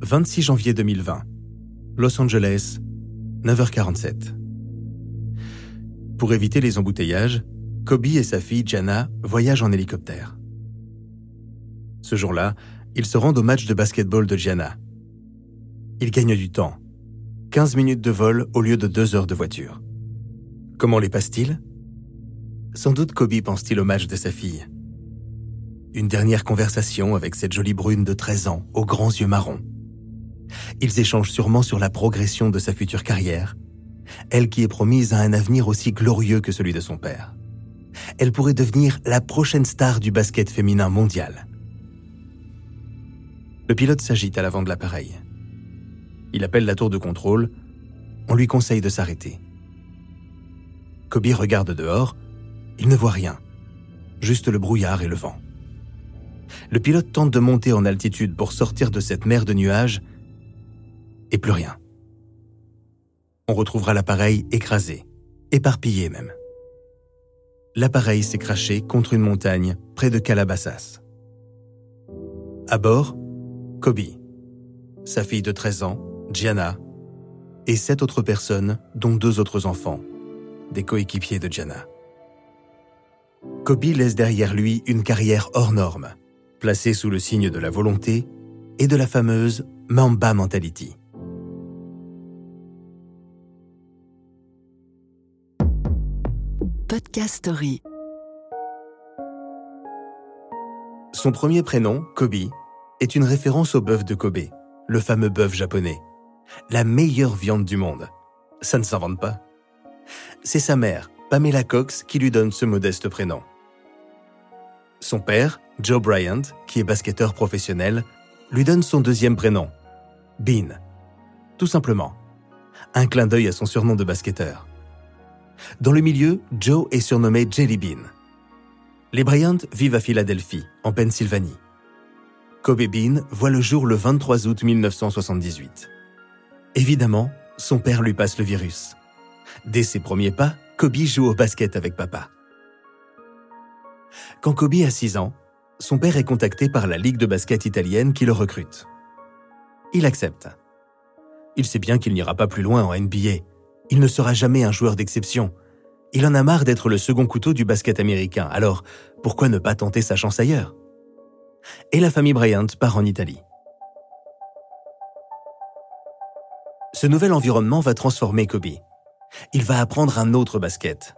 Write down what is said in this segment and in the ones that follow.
26 janvier 2020. Los Angeles, 9h47. Pour éviter les embouteillages, Kobe et sa fille Jana voyagent en hélicoptère. Ce jour-là, ils se rendent au match de basketball de Jana. Ils gagnent du temps. 15 minutes de vol au lieu de 2 heures de voiture. Comment les passe-t-il? Sans doute Kobe pense-t-il au match de sa fille. Une dernière conversation avec cette jolie brune de 13 ans, aux grands yeux marrons. Ils échangent sûrement sur la progression de sa future carrière, elle qui est promise à un avenir aussi glorieux que celui de son père. Elle pourrait devenir la prochaine star du basket féminin mondial. Le pilote s'agite à l'avant de l'appareil. Il appelle la tour de contrôle. On lui conseille de s'arrêter. Kobe regarde dehors. Il ne voit rien. Juste le brouillard et le vent. Le pilote tente de monter en altitude pour sortir de cette mer de nuages. Et plus rien. On retrouvera l'appareil écrasé, éparpillé même. L'appareil s'est craché contre une montagne près de Calabasas. À bord, Kobe, sa fille de 13 ans, Gianna, et sept autres personnes, dont deux autres enfants, des coéquipiers de Gianna. Kobe laisse derrière lui une carrière hors norme, placée sous le signe de la volonté et de la fameuse Mamba Mentality. Podcast Story. Son premier prénom, Kobe, est une référence au bœuf de Kobe, le fameux bœuf japonais. La meilleure viande du monde. Ça ne s'invente pas. C'est sa mère, Pamela Cox, qui lui donne ce modeste prénom. Son père, Joe Bryant, qui est basketteur professionnel, lui donne son deuxième prénom, Bean. Tout simplement. Un clin d'œil à son surnom de basketteur. Dans le milieu, Joe est surnommé Jelly Bean. Les Bryant vivent à Philadelphie, en Pennsylvanie. Kobe Bean voit le jour le 23 août 1978. Évidemment, son père lui passe le virus. Dès ses premiers pas, Kobe joue au basket avec papa. Quand Kobe a 6 ans, son père est contacté par la Ligue de basket italienne qui le recrute. Il accepte. Il sait bien qu'il n'ira pas plus loin en NBA. Il ne sera jamais un joueur d'exception. Il en a marre d'être le second couteau du basket américain, alors pourquoi ne pas tenter sa chance ailleurs? Et la famille Bryant part en Italie. Ce nouvel environnement va transformer Kobe. Il va apprendre un autre basket.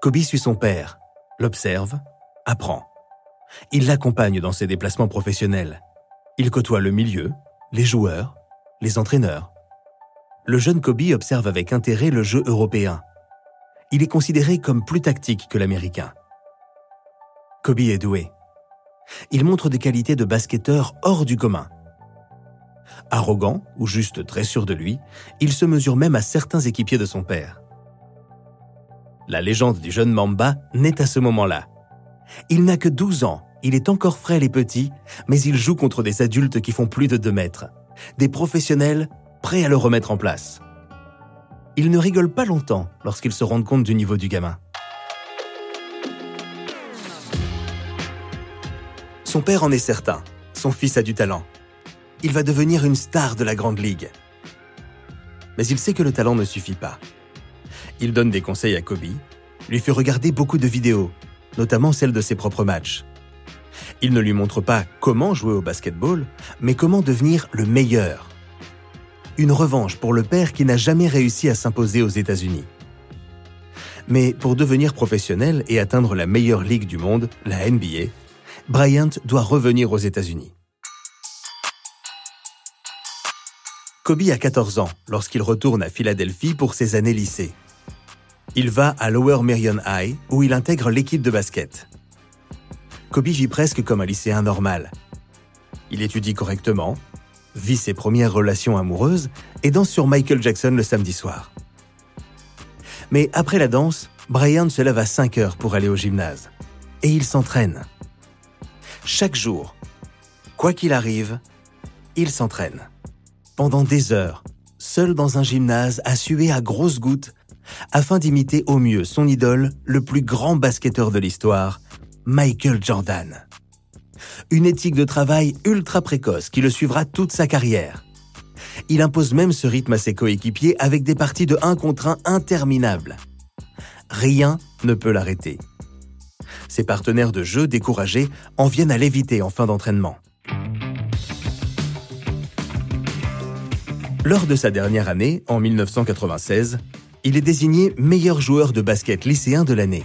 Kobe suit son père, l'observe, apprend. Il l'accompagne dans ses déplacements professionnels. Il côtoie le milieu, les joueurs, les entraîneurs. Le jeune Kobe observe avec intérêt le jeu européen. Il est considéré comme plus tactique que l'américain. Kobe est doué. Il montre des qualités de basketteur hors du commun. Arrogant ou juste très sûr de lui, il se mesure même à certains équipiers de son père. La légende du jeune Mamba naît à ce moment-là. Il n'a que 12 ans, il est encore frêle et petit, mais il joue contre des adultes qui font plus de 2 mètres, des professionnels prêts à le remettre en place. Il ne rigole pas longtemps lorsqu'ils se rendent compte du niveau du gamin. Son père en est certain, son fils a du talent. Il va devenir une star de la Grande Ligue. Mais il sait que le talent ne suffit pas. Il donne des conseils à Kobe, lui fait regarder beaucoup de vidéos, notamment celles de ses propres matchs. Il ne lui montre pas comment jouer au basketball, mais comment devenir le meilleur. Une revanche pour le père qui n'a jamais réussi à s'imposer aux États-Unis. Mais pour devenir professionnel et atteindre la meilleure ligue du monde, la NBA, Bryant doit revenir aux États-Unis. Kobe a 14 ans lorsqu'il retourne à Philadelphie pour ses années lycée. Il va à Lower Merion High où il intègre l'équipe de basket. Kobe vit presque comme un lycéen normal. Il étudie correctement, vit ses premières relations amoureuses et danse sur Michael Jackson le samedi soir. Mais après la danse, Brian se lève à 5 heures pour aller au gymnase. Et il s'entraîne. Chaque jour, quoi qu'il arrive, il s'entraîne. Pendant des heures, seul dans un gymnase, à suer à grosses gouttes, afin d'imiter au mieux son idole, le plus grand basketteur de l'histoire, Michael Jordan. Une éthique de travail ultra précoce qui le suivra toute sa carrière. Il impose même ce rythme à ses coéquipiers avec des parties de 1 contre 1 interminables. Rien ne peut l'arrêter. Ses partenaires de jeu, découragés, en viennent à l'éviter en fin d'entraînement. Lors de sa dernière année, en 1996, il est désigné meilleur joueur de basket lycéen de l'année.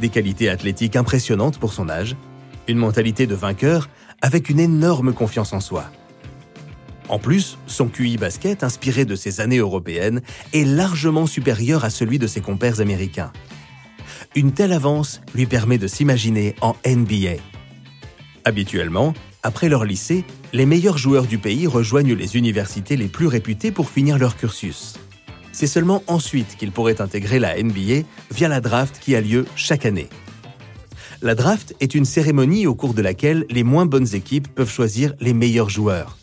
Des qualités athlétiques impressionnantes pour son âge, une mentalité de vainqueur avec une énorme confiance en soi. En plus, son QI basket, inspiré de ses années européennes, est largement supérieur à celui de ses compères américains. Une telle avance lui permet de s'imaginer en NBA. Habituellement, après leur lycée, les meilleurs joueurs du pays rejoignent les universités les plus réputées pour finir leur cursus. C'est seulement ensuite qu'ils pourraient intégrer la NBA via la draft qui a lieu chaque année. La draft est une cérémonie au cours de laquelle les moins bonnes équipes peuvent choisir les meilleurs joueurs.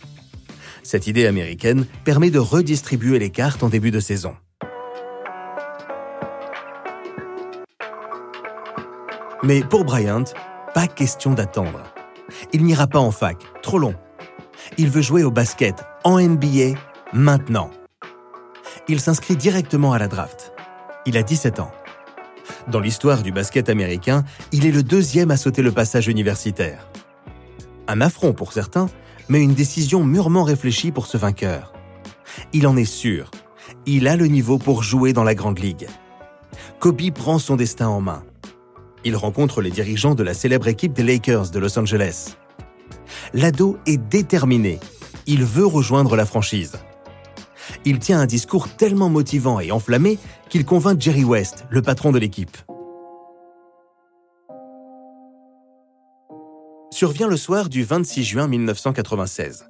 Cette idée américaine permet de redistribuer les cartes en début de saison. Mais pour Bryant, pas question d'attendre. Il n'ira pas en fac, trop long. Il veut jouer au basket en NBA maintenant. Il s'inscrit directement à la draft. Il a 17 ans. Dans l'histoire du basket américain, il est le deuxième à sauter le passage universitaire. Un affront pour certains, mais une décision mûrement réfléchie pour ce vainqueur. Il en est sûr. Il a le niveau pour jouer dans la Grande Ligue. Kobe prend son destin en main. Il rencontre les dirigeants de la célèbre équipe des Lakers de Los Angeles. L'ado est déterminé. Il veut rejoindre la franchise. Il tient un discours tellement motivant et enflammé qu'il convainc Jerry West, le patron de l'équipe. survient le soir du 26 juin 1996,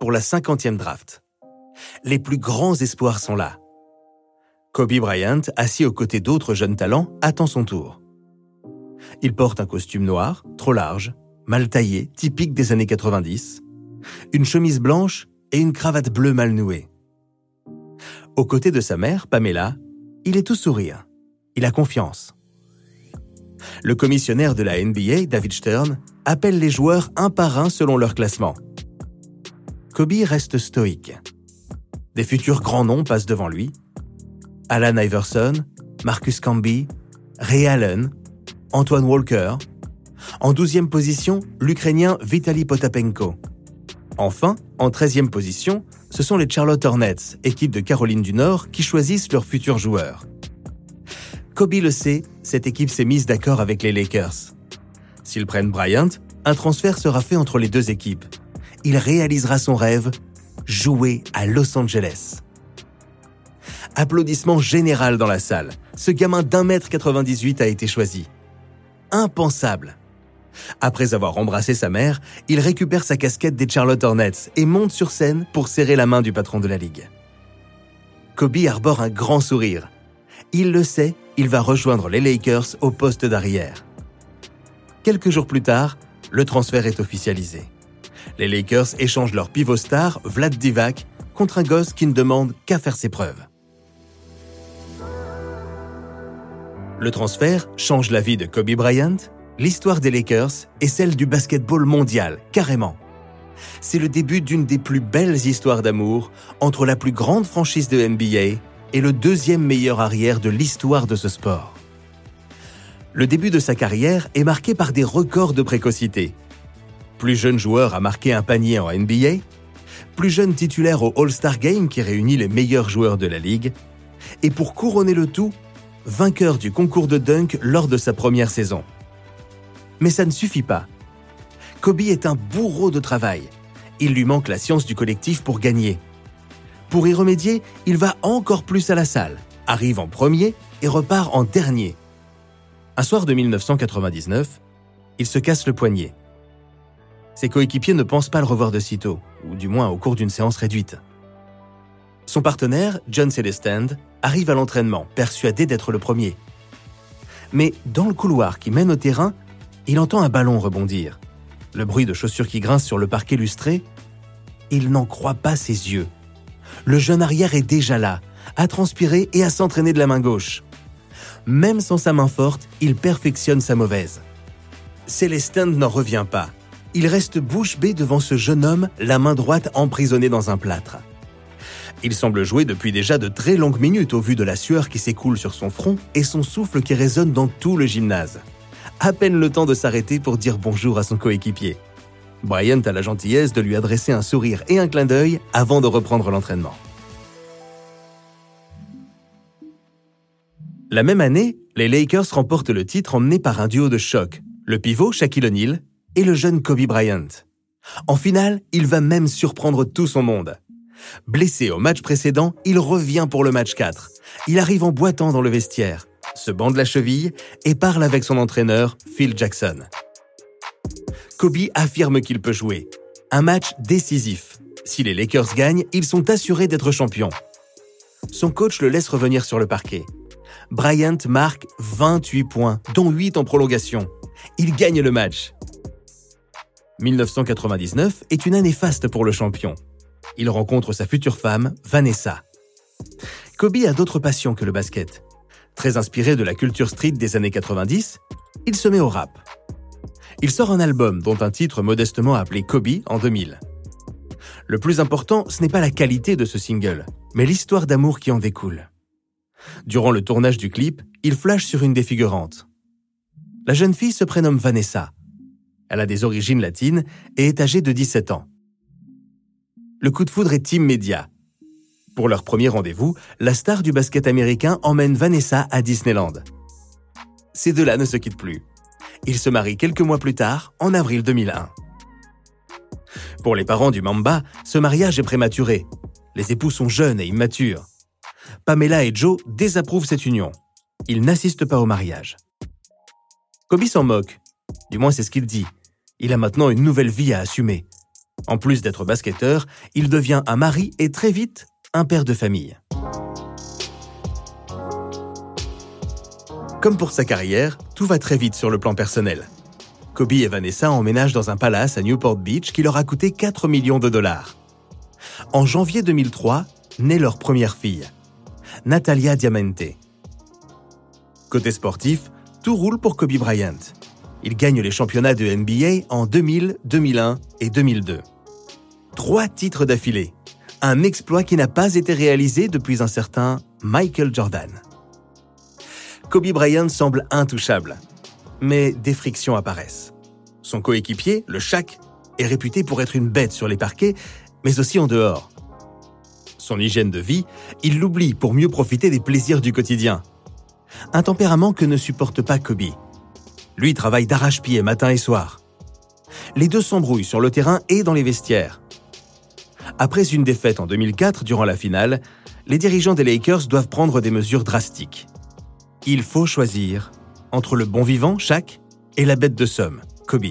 pour la 50e draft. Les plus grands espoirs sont là. Kobe Bryant, assis aux côtés d'autres jeunes talents, attend son tour. Il porte un costume noir, trop large, mal taillé, typique des années 90, une chemise blanche et une cravate bleue mal nouée. Aux côtés de sa mère, Pamela, il est tout sourire. Il a confiance. Le commissionnaire de la NBA, David Stern, appelle les joueurs un par un selon leur classement. Kobe reste stoïque. Des futurs grands noms passent devant lui. Alan Iverson, Marcus Camby, Ray Allen, Antoine Walker. En douzième position, l'Ukrainien Vitaly Potapenko. Enfin, en treizième position, ce sont les Charlotte Hornets, équipe de Caroline du Nord, qui choisissent leurs futurs joueurs. Kobe le sait, cette équipe s'est mise d'accord avec les Lakers. S'ils prennent Bryant, un transfert sera fait entre les deux équipes. Il réalisera son rêve, jouer à Los Angeles. Applaudissement général dans la salle. Ce gamin d'un mètre 98 a été choisi. Impensable. Après avoir embrassé sa mère, il récupère sa casquette des Charlotte Hornets et monte sur scène pour serrer la main du patron de la ligue. Kobe arbore un grand sourire. Il le sait, il va rejoindre les Lakers au poste d'arrière. Quelques jours plus tard, le transfert est officialisé. Les Lakers échangent leur pivot star, Vlad Divac, contre un gosse qui ne demande qu'à faire ses preuves. Le transfert change la vie de Kobe Bryant, l'histoire des Lakers et celle du basketball mondial, carrément. C'est le début d'une des plus belles histoires d'amour entre la plus grande franchise de NBA et le deuxième meilleur arrière de l'histoire de ce sport le début de sa carrière est marqué par des records de précocité. Plus jeune joueur à marquer un panier en NBA, plus jeune titulaire au All-Star Game qui réunit les meilleurs joueurs de la ligue, et pour couronner le tout, vainqueur du concours de dunk lors de sa première saison. Mais ça ne suffit pas. Kobe est un bourreau de travail. Il lui manque la science du collectif pour gagner. Pour y remédier, il va encore plus à la salle, arrive en premier et repart en dernier. Un soir de 1999, il se casse le poignet. Ses coéquipiers ne pensent pas le revoir de sitôt, ou du moins au cours d'une séance réduite. Son partenaire, John Celestin, arrive à l'entraînement, persuadé d'être le premier. Mais dans le couloir qui mène au terrain, il entend un ballon rebondir. Le bruit de chaussures qui grincent sur le parquet lustré. Il n'en croit pas ses yeux. Le jeune arrière est déjà là, à transpirer et à s'entraîner de la main gauche même sans sa main forte, il perfectionne sa mauvaise. Célestin n'en revient pas. Il reste bouche bée devant ce jeune homme, la main droite emprisonnée dans un plâtre. Il semble jouer depuis déjà de très longues minutes au vu de la sueur qui s'écoule sur son front et son souffle qui résonne dans tout le gymnase. À peine le temps de s'arrêter pour dire bonjour à son coéquipier. Bryant a la gentillesse de lui adresser un sourire et un clin d'œil avant de reprendre l'entraînement. La même année, les Lakers remportent le titre emmené par un duo de choc, le pivot Shaquille O'Neal et le jeune Kobe Bryant. En finale, il va même surprendre tout son monde. Blessé au match précédent, il revient pour le match 4. Il arrive en boitant dans le vestiaire, se bande la cheville et parle avec son entraîneur, Phil Jackson. Kobe affirme qu'il peut jouer. Un match décisif. Si les Lakers gagnent, ils sont assurés d'être champions. Son coach le laisse revenir sur le parquet. Bryant marque 28 points, dont 8 en prolongation. Il gagne le match. 1999 est une année faste pour le champion. Il rencontre sa future femme, Vanessa. Kobe a d'autres passions que le basket. Très inspiré de la culture street des années 90, il se met au rap. Il sort un album dont un titre modestement appelé Kobe en 2000. Le plus important, ce n'est pas la qualité de ce single, mais l'histoire d'amour qui en découle. Durant le tournage du clip, il flash sur une des figurantes. La jeune fille se prénomme Vanessa. Elle a des origines latines et est âgée de 17 ans. Le coup de foudre est immédiat. Pour leur premier rendez-vous, la star du basket américain emmène Vanessa à Disneyland. Ces deux-là ne se quittent plus. Ils se marient quelques mois plus tard, en avril 2001. Pour les parents du Mamba, ce mariage est prématuré. Les époux sont jeunes et immatures. Pamela et Joe désapprouvent cette union. Ils n'assistent pas au mariage. Kobe s'en moque. Du moins, c'est ce qu'il dit. Il a maintenant une nouvelle vie à assumer. En plus d'être basketteur, il devient un mari et très vite un père de famille. Comme pour sa carrière, tout va très vite sur le plan personnel. Kobe et Vanessa emménagent dans un palace à Newport Beach qui leur a coûté 4 millions de dollars. En janvier 2003, naît leur première fille, Natalia Diamante. Côté sportif, tout roule pour Kobe Bryant. Il gagne les championnats de NBA en 2000, 2001 et 2002. Trois titres d'affilée. Un exploit qui n'a pas été réalisé depuis un certain Michael Jordan. Kobe Bryant semble intouchable. Mais des frictions apparaissent. Son coéquipier, le Shaq, est réputé pour être une bête sur les parquets, mais aussi en dehors. Son hygiène de vie, il l'oublie pour mieux profiter des plaisirs du quotidien. Un tempérament que ne supporte pas Kobe. Lui travaille d'arrache-pied matin et soir. Les deux s'embrouillent sur le terrain et dans les vestiaires. Après une défaite en 2004 durant la finale, les dirigeants des Lakers doivent prendre des mesures drastiques. Il faut choisir entre le bon vivant, Shaq, et la bête de somme, Kobe.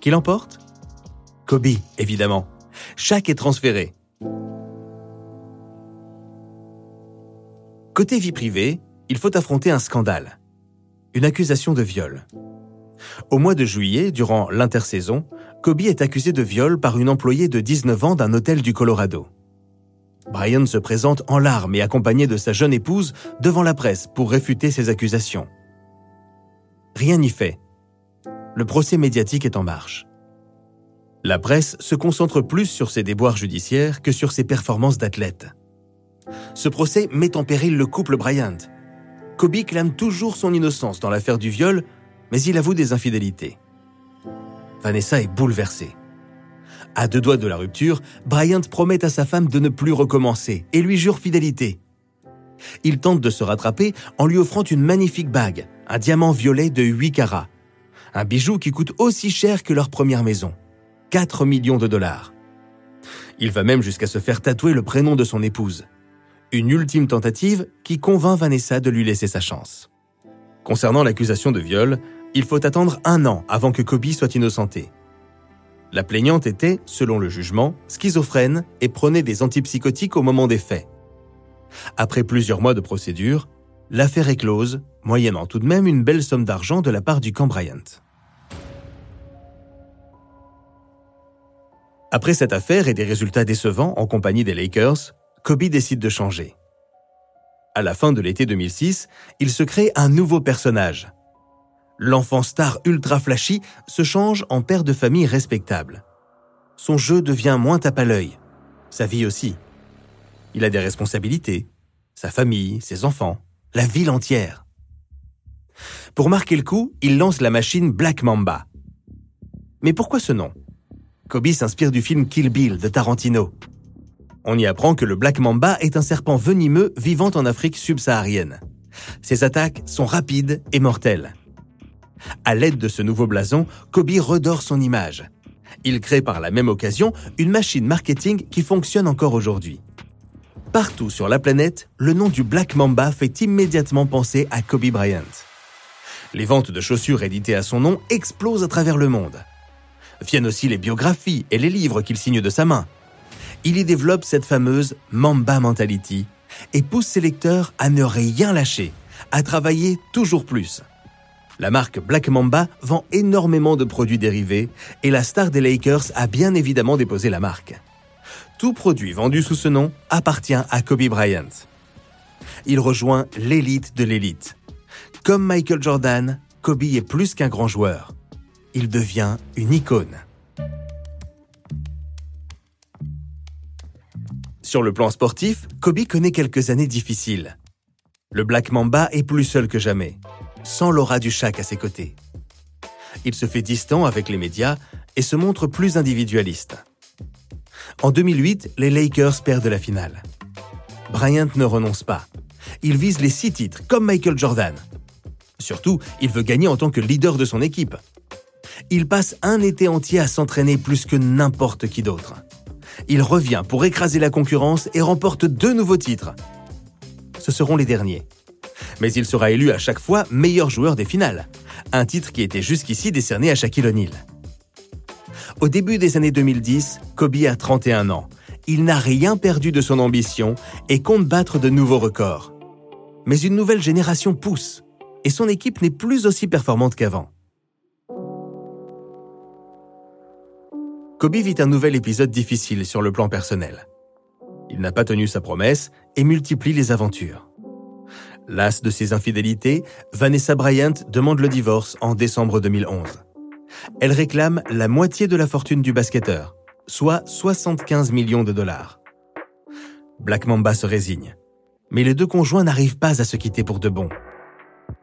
Qui l'emporte? Kobe, évidemment. Shaq est transféré. Côté vie privée, il faut affronter un scandale. Une accusation de viol. Au mois de juillet, durant l'intersaison, Kobe est accusé de viol par une employée de 19 ans d'un hôtel du Colorado. Brian se présente en larmes et accompagné de sa jeune épouse devant la presse pour réfuter ces accusations. Rien n'y fait. Le procès médiatique est en marche. La presse se concentre plus sur ses déboires judiciaires que sur ses performances d'athlète. Ce procès met en péril le couple Bryant. Kobe clame toujours son innocence dans l'affaire du viol, mais il avoue des infidélités. Vanessa est bouleversée. À deux doigts de la rupture, Bryant promet à sa femme de ne plus recommencer et lui jure fidélité. Il tente de se rattraper en lui offrant une magnifique bague, un diamant violet de 8 carats. Un bijou qui coûte aussi cher que leur première maison. 4 millions de dollars. Il va même jusqu'à se faire tatouer le prénom de son épouse. Une ultime tentative qui convainc Vanessa de lui laisser sa chance. Concernant l'accusation de viol, il faut attendre un an avant que Kobe soit innocenté. La plaignante était, selon le jugement, schizophrène et prenait des antipsychotiques au moment des faits. Après plusieurs mois de procédure, l'affaire est close, moyennant tout de même une belle somme d'argent de la part du camp Bryant. Après cette affaire et des résultats décevants en compagnie des Lakers, Kobe décide de changer. À la fin de l'été 2006, il se crée un nouveau personnage, L'enfant star ultra flashy se change en père de famille respectable. Son jeu devient moins tape à l'œil. Sa vie aussi. Il a des responsabilités. Sa famille, ses enfants, la ville entière. Pour marquer le coup, il lance la machine Black Mamba. Mais pourquoi ce nom? Kobe s'inspire du film Kill Bill de Tarantino. On y apprend que le Black Mamba est un serpent venimeux vivant en Afrique subsaharienne. Ses attaques sont rapides et mortelles. À l'aide de ce nouveau blason, Kobe redore son image. Il crée par la même occasion une machine marketing qui fonctionne encore aujourd'hui. Partout sur la planète, le nom du Black Mamba fait immédiatement penser à Kobe Bryant. Les ventes de chaussures éditées à son nom explosent à travers le monde. Viennent aussi les biographies et les livres qu'il signe de sa main. Il y développe cette fameuse Mamba Mentality et pousse ses lecteurs à ne rien lâcher, à travailler toujours plus. La marque Black Mamba vend énormément de produits dérivés et la star des Lakers a bien évidemment déposé la marque. Tout produit vendu sous ce nom appartient à Kobe Bryant. Il rejoint l'élite de l'élite. Comme Michael Jordan, Kobe est plus qu'un grand joueur. Il devient une icône. Sur le plan sportif, Kobe connaît quelques années difficiles. Le Black Mamba est plus seul que jamais, sans Laura Duchac à ses côtés. Il se fait distant avec les médias et se montre plus individualiste. En 2008, les Lakers perdent la finale. Bryant ne renonce pas. Il vise les six titres, comme Michael Jordan. Surtout, il veut gagner en tant que leader de son équipe. Il passe un été entier à s'entraîner plus que n'importe qui d'autre il revient pour écraser la concurrence et remporte deux nouveaux titres. Ce seront les derniers. Mais il sera élu à chaque fois meilleur joueur des finales, un titre qui était jusqu'ici décerné à Shaquille O'Neal. Au début des années 2010, Kobe a 31 ans. Il n'a rien perdu de son ambition et compte battre de nouveaux records. Mais une nouvelle génération pousse et son équipe n'est plus aussi performante qu'avant. Kobe vit un nouvel épisode difficile sur le plan personnel. Il n'a pas tenu sa promesse et multiplie les aventures. Las de ses infidélités, Vanessa Bryant demande le divorce en décembre 2011. Elle réclame la moitié de la fortune du basketteur, soit 75 millions de dollars. Black Mamba se résigne. Mais les deux conjoints n'arrivent pas à se quitter pour de bon.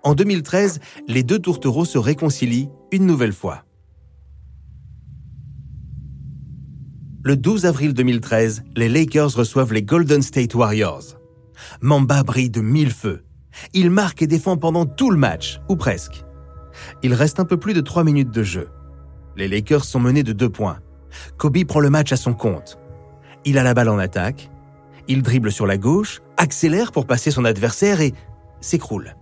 En 2013, les deux tourtereaux se réconcilient une nouvelle fois. Le 12 avril 2013, les Lakers reçoivent les Golden State Warriors. Mamba brille de mille feux. Il marque et défend pendant tout le match, ou presque. Il reste un peu plus de 3 minutes de jeu. Les Lakers sont menés de 2 points. Kobe prend le match à son compte. Il a la balle en attaque. Il dribble sur la gauche, accélère pour passer son adversaire et s'écroule.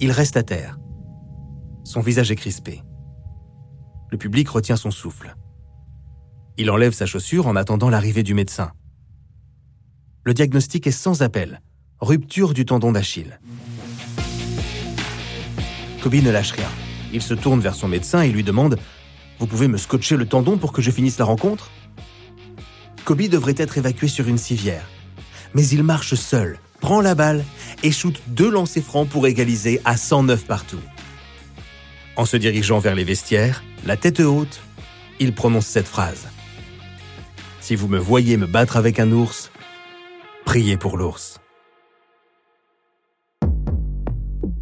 Il reste à terre. Son visage est crispé. Le public retient son souffle. Il enlève sa chaussure en attendant l'arrivée du médecin. Le diagnostic est sans appel. Rupture du tendon d'Achille. Kobe ne lâche rien. Il se tourne vers son médecin et lui demande Vous pouvez me scotcher le tendon pour que je finisse la rencontre? Kobe devrait être évacué sur une civière. Mais il marche seul, prend la balle et shoot deux lancers francs pour égaliser à 109 partout. En se dirigeant vers les vestiaires, la tête haute, il prononce cette phrase. Si vous me voyez me battre avec un ours, priez pour l'ours.